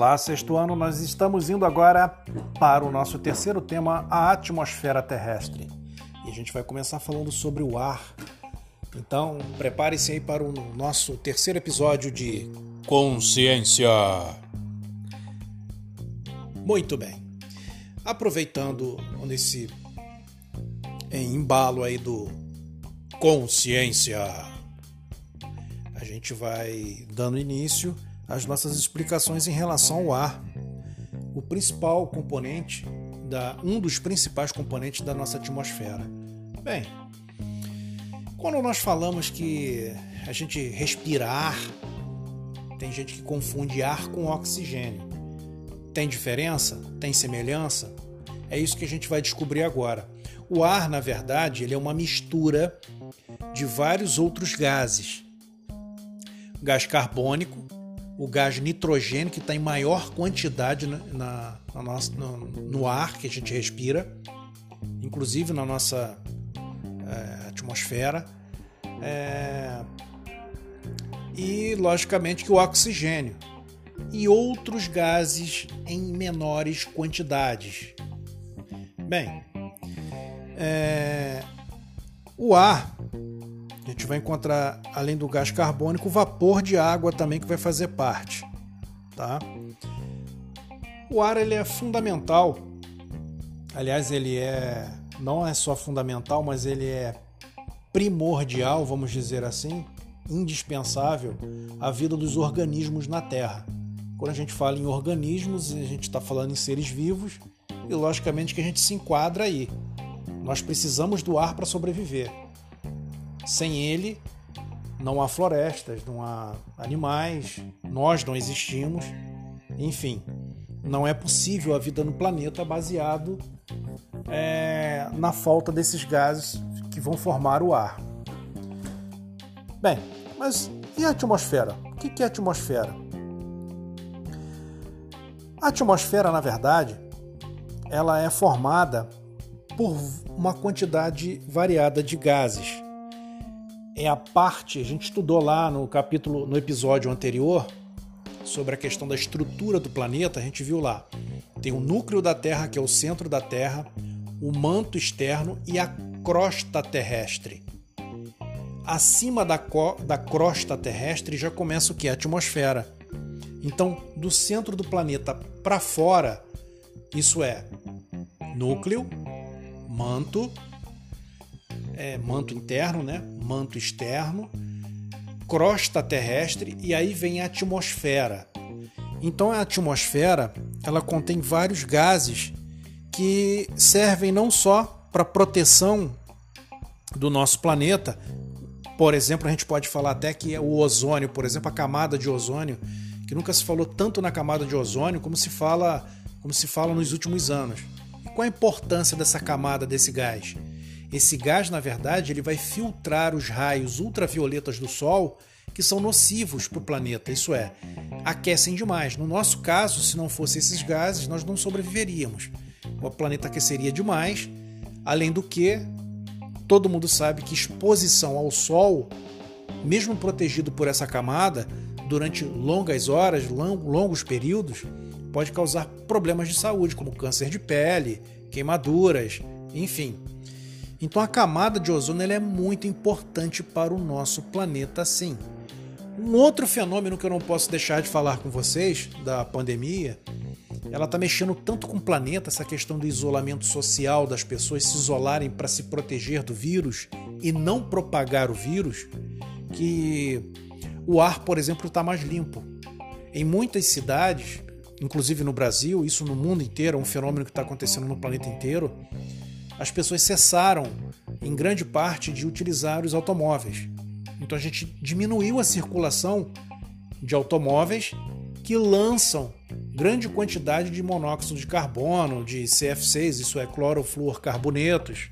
Olá, sexto ano, nós estamos indo agora para o nosso terceiro tema, a atmosfera terrestre. E a gente vai começar falando sobre o ar. Então, prepare-se aí para o nosso terceiro episódio de Consciência. Muito bem. Aproveitando nesse embalo aí do Consciência, a gente vai dando início as nossas explicações em relação ao ar. O principal componente, da, um dos principais componentes da nossa atmosfera. Bem, quando nós falamos que a gente respira ar, tem gente que confunde ar com oxigênio. Tem diferença? Tem semelhança? É isso que a gente vai descobrir agora. O ar, na verdade, ele é uma mistura de vários outros gases. Gás carbônico, o gás nitrogênio, que está em maior quantidade na, na, nossa, no, no, ar que a gente respira, inclusive na nossa é, atmosfera. É, e, logicamente, que o oxigênio e outros gases em menores quantidades. Bem, é, o ar a gente vai encontrar, além do gás carbônico, vapor de água também que vai fazer parte. Tá? O ar ele é fundamental. Aliás, ele é não é só fundamental, mas ele é primordial, vamos dizer assim, indispensável à vida dos organismos na Terra. Quando a gente fala em organismos, a gente está falando em seres vivos e, logicamente, que a gente se enquadra aí. Nós precisamos do ar para sobreviver. Sem ele, não há florestas, não há animais, nós não existimos. Enfim, não é possível a vida no planeta baseado é, na falta desses gases que vão formar o ar. Bem, mas e a atmosfera? O que é a atmosfera? A atmosfera, na verdade, ela é formada por uma quantidade variada de gases é a parte, a gente estudou lá no capítulo, no episódio anterior, sobre a questão da estrutura do planeta, a gente viu lá. Tem o núcleo da Terra, que é o centro da Terra, o manto externo e a crosta terrestre. Acima da, da crosta terrestre já começa o que? A atmosfera. Então, do centro do planeta para fora, isso é núcleo, manto, é, manto interno, né? manto externo, crosta terrestre e aí vem a atmosfera. Então a atmosfera ela contém vários gases que servem não só para proteção do nosso planeta. Por exemplo, a gente pode falar até que é o ozônio, por exemplo, a camada de ozônio, que nunca se falou tanto na camada de ozônio como se fala, como se fala nos últimos anos. E qual a importância dessa camada desse gás? Esse gás, na verdade, ele vai filtrar os raios ultravioletas do Sol que são nocivos para o planeta, isso é, aquecem demais. No nosso caso, se não fossem esses gases, nós não sobreviveríamos. O planeta aqueceria demais, além do que todo mundo sabe que exposição ao Sol, mesmo protegido por essa camada, durante longas horas, longos períodos, pode causar problemas de saúde, como câncer de pele, queimaduras, enfim. Então a camada de ozônio é muito importante para o nosso planeta, sim. Um outro fenômeno que eu não posso deixar de falar com vocês da pandemia, ela está mexendo tanto com o planeta, essa questão do isolamento social, das pessoas se isolarem para se proteger do vírus e não propagar o vírus, que o ar, por exemplo, está mais limpo. Em muitas cidades, inclusive no Brasil, isso no mundo inteiro, é um fenômeno que está acontecendo no planeta inteiro as pessoas cessaram, em grande parte, de utilizar os automóveis. Então a gente diminuiu a circulação de automóveis que lançam grande quantidade de monóxido de carbono, de CF6, isso é clorofluorcarbonetos,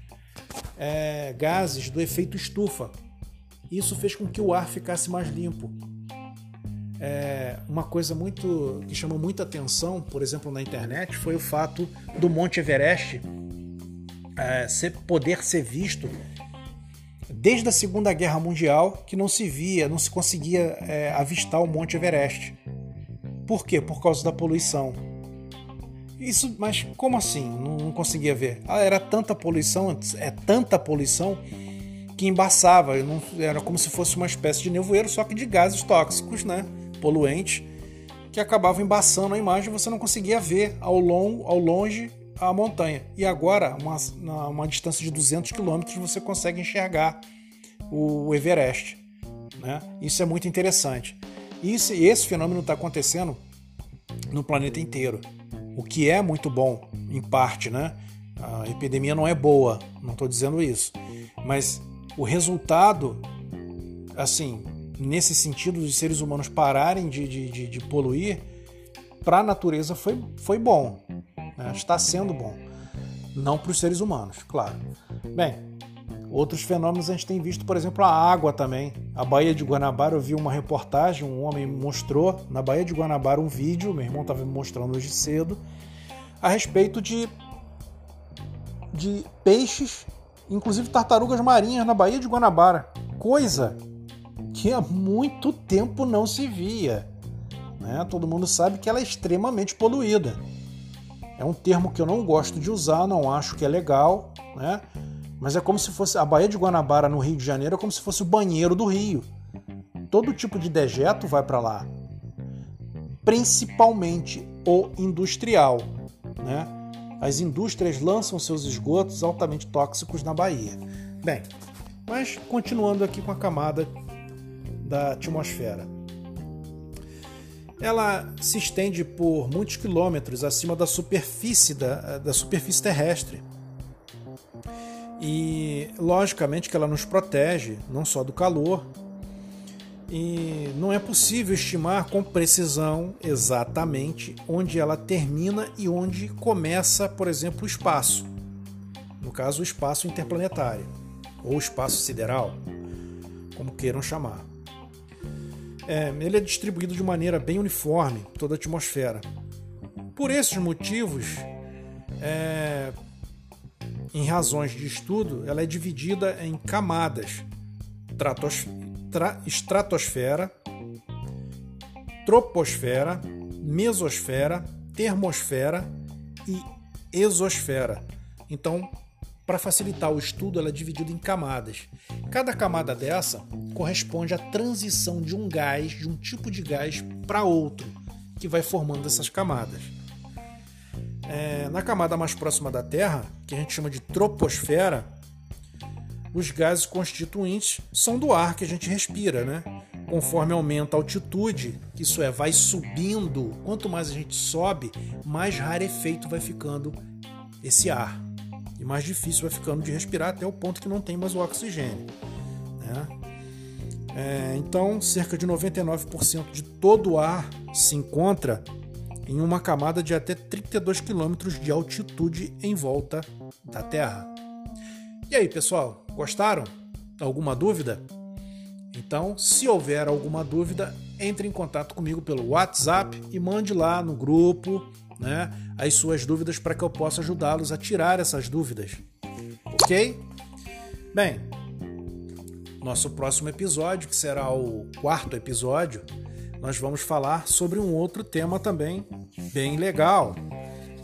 é, gases do efeito estufa. Isso fez com que o ar ficasse mais limpo. É, uma coisa muito que chamou muita atenção, por exemplo, na internet, foi o fato do Monte Everest é, ser, poder ser visto desde a Segunda Guerra Mundial que não se via, não se conseguia é, avistar o Monte Everest. Por quê? Por causa da poluição. Isso, mas como assim? Não, não conseguia ver. Ah, era tanta poluição, é tanta poluição que embaçava. Não, era como se fosse uma espécie de nevoeiro, só que de gases tóxicos, né? Poluentes, que acabavam embaçando a imagem. Você não conseguia ver ao, long, ao longe a montanha. E agora, uma, uma distância de 200 quilômetros, você consegue enxergar o Everest. Né? Isso é muito interessante. E esse, esse fenômeno está acontecendo no planeta inteiro o que é muito bom, em parte, né? A epidemia não é boa, não estou dizendo isso, mas o resultado, assim, nesse sentido de seres humanos pararem de, de, de, de poluir, para a natureza foi, foi bom, né? está sendo bom, não para os seres humanos, claro. Bem, Outros fenômenos a gente tem visto, por exemplo, a água também. A Baía de Guanabara, eu vi uma reportagem, um homem mostrou na Baía de Guanabara um vídeo, meu irmão estava me mostrando hoje cedo, a respeito de, de peixes, inclusive tartarugas marinhas na Baía de Guanabara. Coisa que há muito tempo não se via. Né? Todo mundo sabe que ela é extremamente poluída. É um termo que eu não gosto de usar, não acho que é legal, né? Mas é como se fosse a Baía de Guanabara no Rio de Janeiro é como se fosse o banheiro do Rio. Todo tipo de dejeto vai para lá. Principalmente o industrial, né? As indústrias lançam seus esgotos altamente tóxicos na Bahia. Bem, mas continuando aqui com a camada da atmosfera. Ela se estende por muitos quilômetros acima da superfície da, da superfície terrestre e logicamente que ela nos protege não só do calor, e não é possível estimar com precisão exatamente onde ela termina e onde começa, por exemplo, o espaço. No caso, o espaço interplanetário ou espaço sideral, como queiram chamar. É, ele é distribuído de maneira bem uniforme, toda a atmosfera. Por esses motivos, é, em razões de estudo, ela é dividida em camadas: estratosfera, troposfera, mesosfera, termosfera e exosfera. Então, para facilitar o estudo, ela é dividida em camadas. Cada camada dessa corresponde à transição de um gás, de um tipo de gás, para outro, que vai formando essas camadas. É, na camada mais próxima da Terra, que a gente chama de troposfera, os gases constituintes são do ar que a gente respira, né? Conforme aumenta a altitude, isso é, vai subindo, quanto mais a gente sobe, mais rarefeito vai ficando esse ar. E mais difícil vai ficando de respirar até o ponto que não tem mais o oxigênio. Né? É, então, cerca de 99% de todo o ar se encontra em uma camada de até 32 quilômetros de altitude em volta da Terra. E aí, pessoal, gostaram? Alguma dúvida? Então, se houver alguma dúvida, entre em contato comigo pelo WhatsApp e mande lá no grupo né, as suas dúvidas para que eu possa ajudá-los a tirar essas dúvidas. Ok? Bem, nosso próximo episódio, que será o quarto episódio, nós vamos falar sobre um outro tema também bem legal.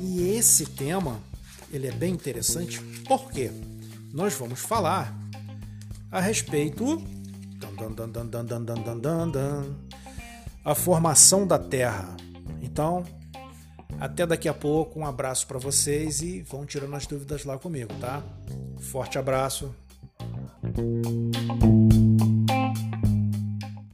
E esse tema, ele é bem interessante porque nós vamos falar a respeito a formação da Terra. Então, até daqui a pouco, um abraço para vocês e vão tirando as dúvidas lá comigo, tá? Forte abraço. Thank you.